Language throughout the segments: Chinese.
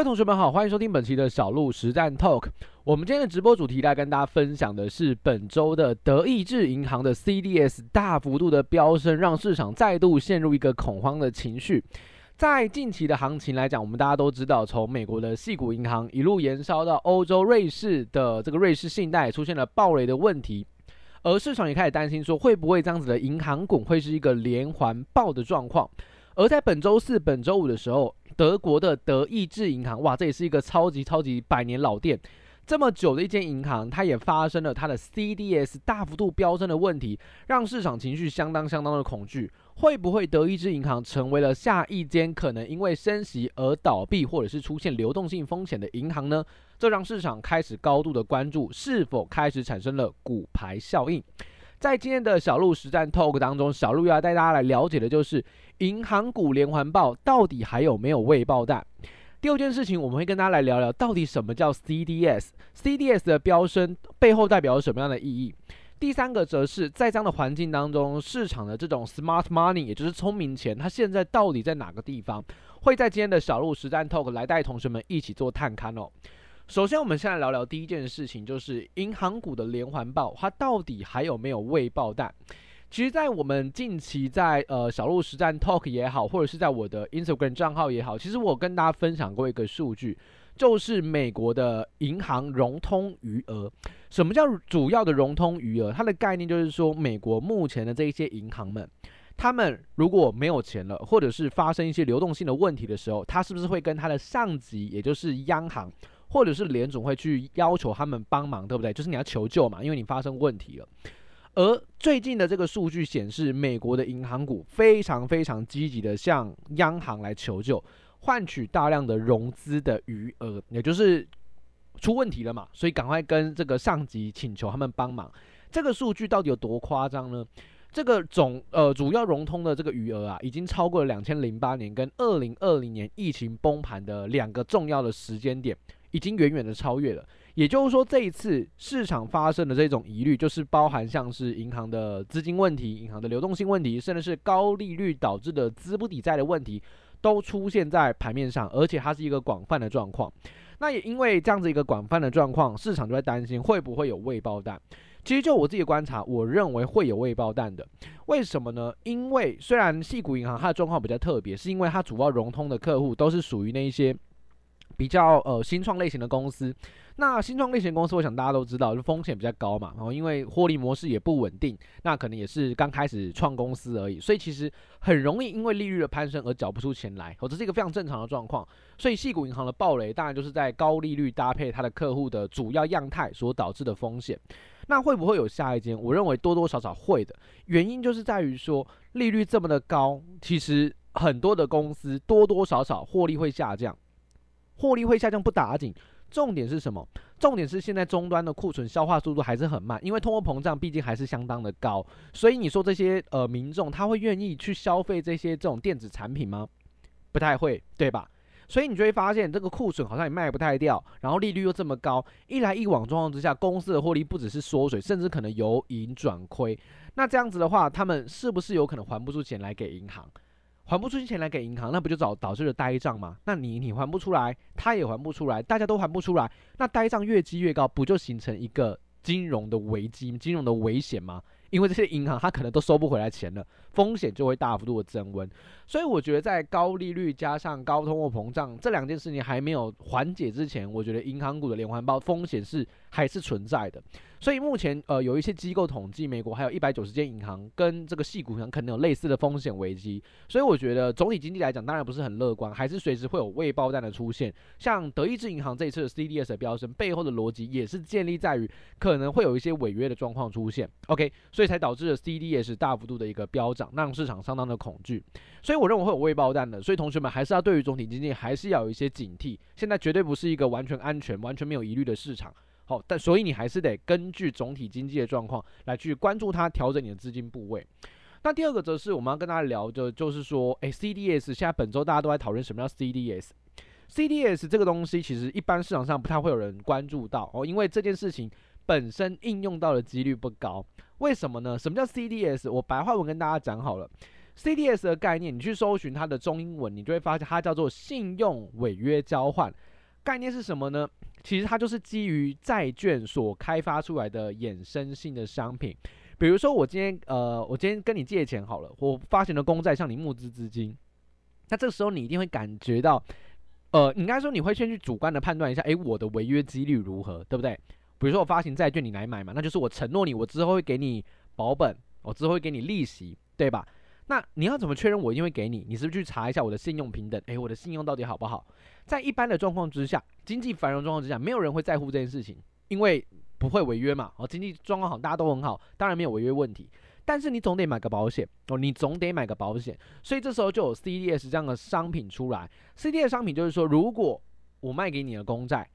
位同学们好，欢迎收听本期的小鹿实战 Talk。我们今天的直播主题来跟大家分享的是本周的德意志银行的 CDS 大幅度的飙升，让市场再度陷入一个恐慌的情绪。在近期的行情来讲，我们大家都知道，从美国的矽谷银行一路延烧到欧洲瑞士的这个瑞士信贷出现了暴雷的问题，而市场也开始担心说，会不会这样子的银行股会是一个连环爆的状况。而在本周四、本周五的时候，德国的德意志银行，哇，这也是一个超级超级百年老店，这么久的一间银行，它也发生了它的 CDS 大幅度飙升的问题，让市场情绪相当相当的恐惧。会不会德意志银行成为了下一间可能因为升息而倒闭，或者是出现流动性风险的银行呢？这让市场开始高度的关注，是否开始产生了骨牌效应。在今天的小路实战 Talk 当中，小路要带大家来了解的就是银行股连环爆到底还有没有未爆弹？第二件事情，我们会跟大家来聊聊到底什么叫 CDS，CDS 的飙升背后代表了什么样的意义？第三个则是在这样的环境当中，市场的这种 Smart Money，也就是聪明钱，它现在到底在哪个地方？会在今天的小路实战 Talk 来带同学们一起做探勘哦。首先，我们先来聊聊第一件事情，就是银行股的连环爆，它到底还有没有未爆弹？其实，在我们近期在呃小鹿实战 Talk 也好，或者是在我的 Instagram 账号也好，其实我跟大家分享过一个数据，就是美国的银行融通余额。什么叫主要的融通余额？它的概念就是说，美国目前的这一些银行们，他们如果没有钱了，或者是发生一些流动性的问题的时候，他是不是会跟他的上级，也就是央行？或者是联总会去要求他们帮忙，对不对？就是你要求救嘛，因为你发生问题了。而最近的这个数据显示，美国的银行股非常非常积极的向央行来求救，换取大量的融资的余额，也就是出问题了嘛，所以赶快跟这个上级请求他们帮忙。这个数据到底有多夸张呢？这个总呃主要融通的这个余额啊，已经超过了两千零八年跟二零二零年疫情崩盘的两个重要的时间点。已经远远的超越了，也就是说，这一次市场发生的这种疑虑，就是包含像是银行的资金问题、银行的流动性问题，甚至是高利率导致的资不抵债的问题，都出现在盘面上，而且它是一个广泛的状况。那也因为这样子一个广泛的状况，市场就在担心会不会有未爆弹。其实就我自己观察，我认为会有未爆弹的。为什么呢？因为虽然矽谷银行它的状况比较特别，是因为它主要融通的客户都是属于那一些。比较呃新创类型的公司，那新创类型公司，我想大家都知道，就风险比较高嘛，然后因为获利模式也不稳定，那可能也是刚开始创公司而已，所以其实很容易因为利率的攀升而缴不出钱来，哦，这是一个非常正常的状况。所以矽谷银行的暴雷，当然就是在高利率搭配它的客户的主要样态所导致的风险。那会不会有下一间？我认为多多少少会的，原因就是在于说利率这么的高，其实很多的公司多多少少获利会下降。获利会下降不打紧，重点是什么？重点是现在终端的库存消化速度还是很慢，因为通货膨胀毕竟还是相当的高，所以你说这些呃民众他会愿意去消费这些这种电子产品吗？不太会，对吧？所以你就会发现这个库存好像也卖不太掉，然后利率又这么高，一来一往状况之下，公司的获利不只是缩水，甚至可能由盈转亏。那这样子的话，他们是不是有可能还不出钱来给银行？还不出钱来给银行，那不就导导致了呆账吗？那你你还不出来，他也还不出来，大家都还不出来，那呆账越积越高，不就形成一个金融的危机、金融的危险吗？因为这些银行它可能都收不回来钱了，风险就会大幅度的增温。所以我觉得在高利率加上高通货膨胀这两件事情还没有缓解之前，我觉得银行股的连环爆风险是还是存在的。所以目前，呃，有一些机构统计，美国还有一百九十间银行跟这个系股行可能有类似的风险危机。所以我觉得总体经济来讲，当然不是很乐观，还是随时会有未爆弹的出现。像德意志银行这一次的 CDS 的飙升，背后的逻辑也是建立在于可能会有一些违约的状况出现。OK，所以才导致了 CDS 大幅度的一个飙涨，让市场相当的恐惧。所以我认为会有未爆弹的。所以同学们还是要对于总体经济还是要有一些警惕。现在绝对不是一个完全安全、完全没有疑虑的市场。好，但所以你还是得根据总体经济的状况来去关注它，调整你的资金部位。那第二个则是我们要跟大家聊的，就是说，诶，CDS 现在本周大家都在讨论什么叫 CDS。CDS 这个东西其实一般市场上不太会有人关注到哦，因为这件事情本身应用到的几率不高。为什么呢？什么叫 CDS？我白话文跟大家讲好了，CDS 的概念，你去搜寻它的中英文，你就会发现它叫做信用违约交换。概念是什么呢？其实它就是基于债券所开发出来的衍生性的商品。比如说，我今天呃，我今天跟你借钱好了，我发行了公债向你募资资金，那这个时候你一定会感觉到，呃，应该说你会先去主观的判断一下，诶，我的违约几率如何，对不对？比如说我发行债券你来买嘛，那就是我承诺你，我之后会给你保本，我之后会给你利息，对吧？那你要怎么确认我一定会给你？你是不是去查一下我的信用平等？诶，我的信用到底好不好？在一般的状况之下，经济繁荣状况之下，没有人会在乎这件事情，因为不会违约嘛。哦，经济状况好，大家都很好，当然没有违约问题。但是你总得买个保险哦，你总得买个保险。所以这时候就有 CDS 这样的商品出来。CDS 商品就是说，如果我卖给你的公债，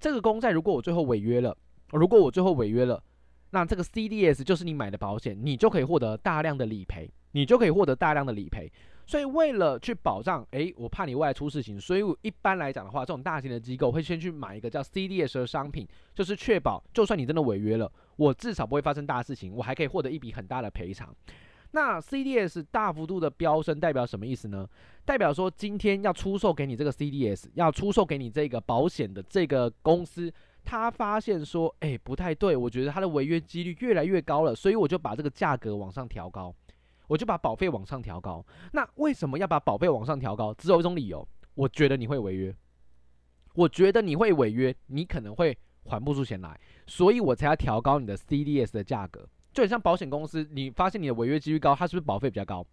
这个公债如果我最后违约了，如果我最后违约了，那这个 CDS 就是你买的保险，你就可以获得大量的理赔。你就可以获得大量的理赔，所以为了去保障，诶，我怕你未来出事情，所以我一般来讲的话，这种大型的机构会先去买一个叫 CDS 的商品，就是确保就算你真的违约了，我至少不会发生大事情，我还可以获得一笔很大的赔偿。那 CDS 大幅度的飙升代表什么意思呢？代表说今天要出售给你这个 CDS，要出售给你这个保险的这个公司，他发现说，诶，不太对，我觉得它的违约几率越来越高了，所以我就把这个价格往上调高。我就把保费往上调高。那为什么要把保费往上调高？只有一种理由，我觉得你会违约。我觉得你会违约，你可能会还不出钱来，所以我才要调高你的 CDS 的价格。就很像保险公司，你发现你的违约几率高，它是不是保费比较高？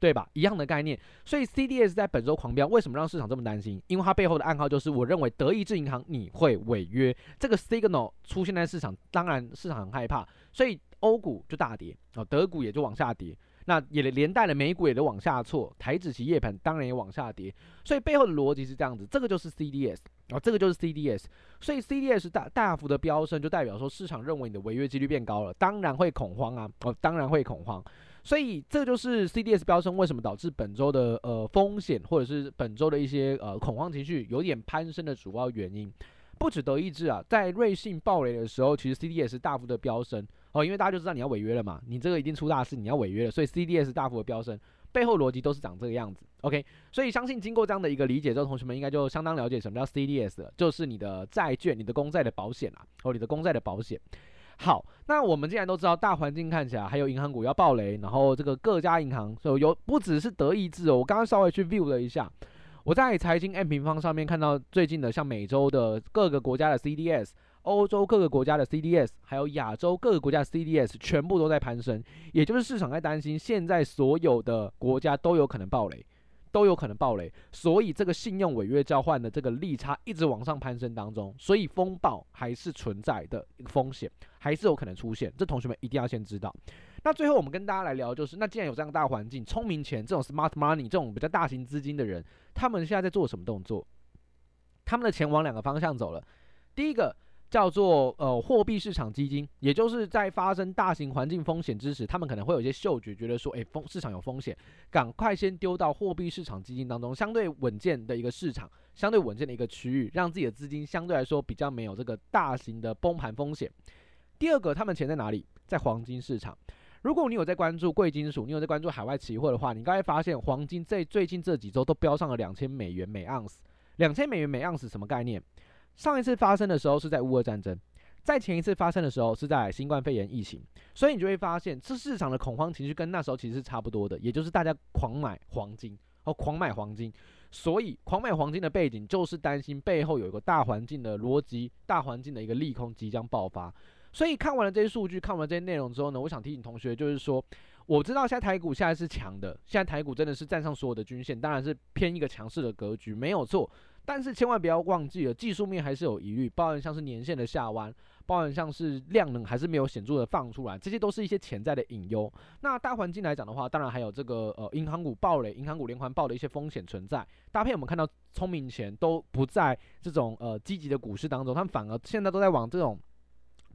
对吧？一样的概念。所以 CDS 在本周狂飙，为什么让市场这么担心？因为它背后的暗号就是，我认为德意志银行你会违约。这个 signal 出现在市场，当然市场很害怕，所以欧股就大跌，哦，德股也就往下跌。那也连带了美股也都往下挫，台指期夜盘当然也往下跌，所以背后的逻辑是这样子，这个就是 CDS 啊，这个就是 CDS，所以 CDS 大大幅的飙升，就代表说市场认为你的违约几率变高了，当然会恐慌啊，哦，当然会恐慌，所以这就是 CDS 飙升为什么导致本周的呃风险或者是本周的一些呃恐慌情绪有点攀升的主要原因。不止德意志啊，在瑞信暴雷的时候，其实 CDS 大幅的飙升。哦，因为大家就知道你要违约了嘛，你这个一定出大事，你要违约了，所以 CDS 大幅的飙升，背后逻辑都是长这个样子。OK，所以相信经过这样的一个理解之后，同学们应该就相当了解什么叫 CDS 了，就是你的债券、你的公债的保险啊，哦，你的公债的保险。好，那我们既然都知道大环境看起来还有银行股要暴雷，然后这个各家银行就有不只是德意志哦，我刚刚稍微去 view 了一下。我在财经 M 平方上面看到最近的，像美洲的各个国家的 CDS，欧洲各个国家的 CDS，还有亚洲各个国家的 CDS，全部都在攀升。也就是市场在担心，现在所有的国家都有可能暴雷，都有可能暴雷，所以这个信用违约交换的这个利差一直往上攀升当中，所以风暴还是存在的一个风险，还是有可能出现。这同学们一定要先知道。那最后我们跟大家来聊，就是那既然有这样大环境，聪明钱这种 smart money 这种比较大型资金的人，他们现在在做什么动作？他们的钱往两个方向走了。第一个叫做呃货币市场基金，也就是在发生大型环境风险之时，他们可能会有一些嗅觉，觉得说，诶，风市场有风险，赶快先丢到货币市场基金当中，相对稳健的一个市场，相对稳健的一个区域，让自己的资金相对来说比较没有这个大型的崩盘风险。第二个，他们钱在哪里？在黄金市场。如果你有在关注贵金属，你有在关注海外期货的话，你刚才发现黄金在最近这几周都飙上了两千美元每盎司。两千美元每盎司什么概念？上一次发生的时候是在乌俄战争，在前一次发生的时候是在新冠肺炎疫情，所以你就会发现这市场的恐慌情绪跟那时候其实是差不多的，也就是大家狂买黄金哦，狂买黄金。所以狂买黄金的背景就是担心背后有一个大环境的逻辑，大环境的一个利空即将爆发。所以看完了这些数据，看完这些内容之后呢，我想提醒同学，就是说，我知道现在台股现在是强的，现在台股真的是站上所有的均线，当然是偏一个强势的格局，没有错。但是千万不要忘记了，技术面还是有疑虑，包含像是年线的下弯，包含像是量能还是没有显著的放出来，这些都是一些潜在的隐忧。那大环境来讲的话，当然还有这个呃银行股暴雷、银行股连环爆的一些风险存在。搭配我们看到聪明钱都不在这种呃积极的股市当中，他们反而现在都在往这种。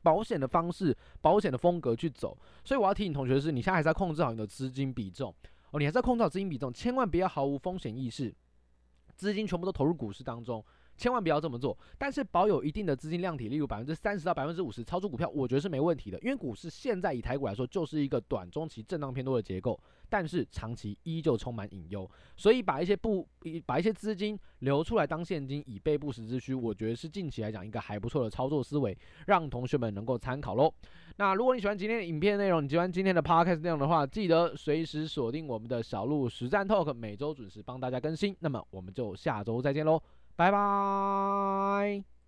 保险的方式，保险的风格去走，所以我要提醒同学的是，你现在还是要控制好你的资金比重哦，你还是要控制好资金比重，千万不要毫无风险意识，资金全部都投入股市当中，千万不要这么做。但是保有一定的资金量体，例如百分之三十到百分之五十超出股票，我觉得是没问题的。因为股市现在以台股来说，就是一个短中期震荡偏多的结构，但是长期依旧充满隐忧。所以把一些不把一些资金留出来当现金，以备不时之需，我觉得是近期来讲一个还不错的操作思维，让同学们能够参考喽。那如果你喜欢今天的影片内容，你喜欢今天的 podcast 内容的话，记得随时锁定我们的小鹿实战 Talk，每周准时帮大家更新。那么我们就下周再见喽，拜拜。